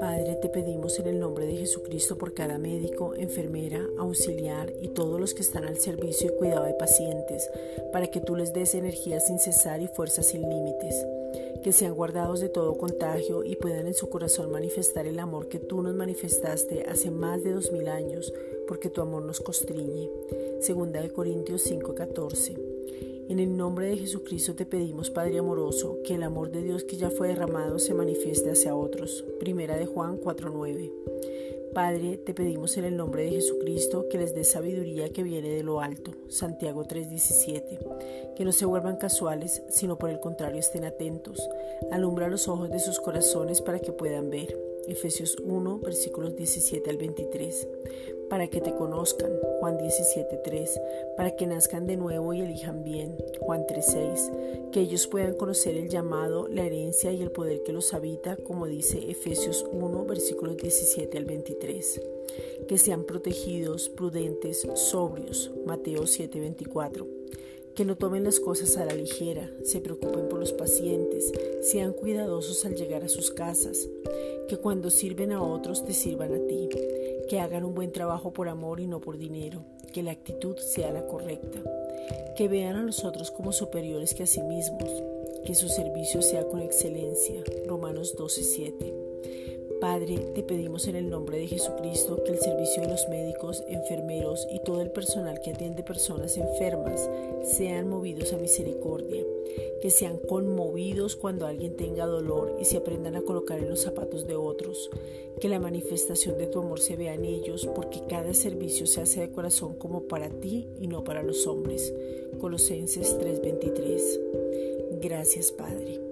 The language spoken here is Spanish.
Padre, te pedimos en el nombre de Jesucristo por cada médico, enfermera, auxiliar y todos los que están al servicio y cuidado de pacientes, para que tú les des energía sin cesar y fuerza sin límites, que sean guardados de todo contagio y puedan en su corazón manifestar el amor que tú nos manifestaste hace más de dos mil años, porque tu amor nos constriñe. Segunda de Corintios 5:14. En el nombre de Jesucristo te pedimos, Padre amoroso, que el amor de Dios que ya fue derramado se manifieste hacia otros. Primera de Juan 4:9. Padre, te pedimos en el nombre de Jesucristo que les dé sabiduría que viene de lo alto. Santiago 3:17. Que no se vuelvan casuales, sino por el contrario estén atentos. Alumbra los ojos de sus corazones para que puedan ver. Efesios 1, versículos 17 al 23 para que te conozcan, Juan 17.3, para que nazcan de nuevo y elijan bien, Juan 3.6, que ellos puedan conocer el llamado, la herencia y el poder que los habita, como dice Efesios 1, versículos 17 al 23, que sean protegidos, prudentes, sobrios, Mateo 7.24 que no tomen las cosas a la ligera, se preocupen por los pacientes, sean cuidadosos al llegar a sus casas, que cuando sirven a otros te sirvan a ti, que hagan un buen trabajo por amor y no por dinero, que la actitud sea la correcta, que vean a los otros como superiores que a sí mismos, que su servicio sea con excelencia. Romanos 12:7. Padre, te pedimos en el nombre de Jesucristo que el servicio de los médicos, enfermeros y todo el personal que atiende personas enfermas sean movidos a misericordia, que sean conmovidos cuando alguien tenga dolor y se aprendan a colocar en los zapatos de otros, que la manifestación de tu amor se vea en ellos, porque cada servicio se hace de corazón como para ti y no para los hombres. Colosenses 3:23. Gracias Padre.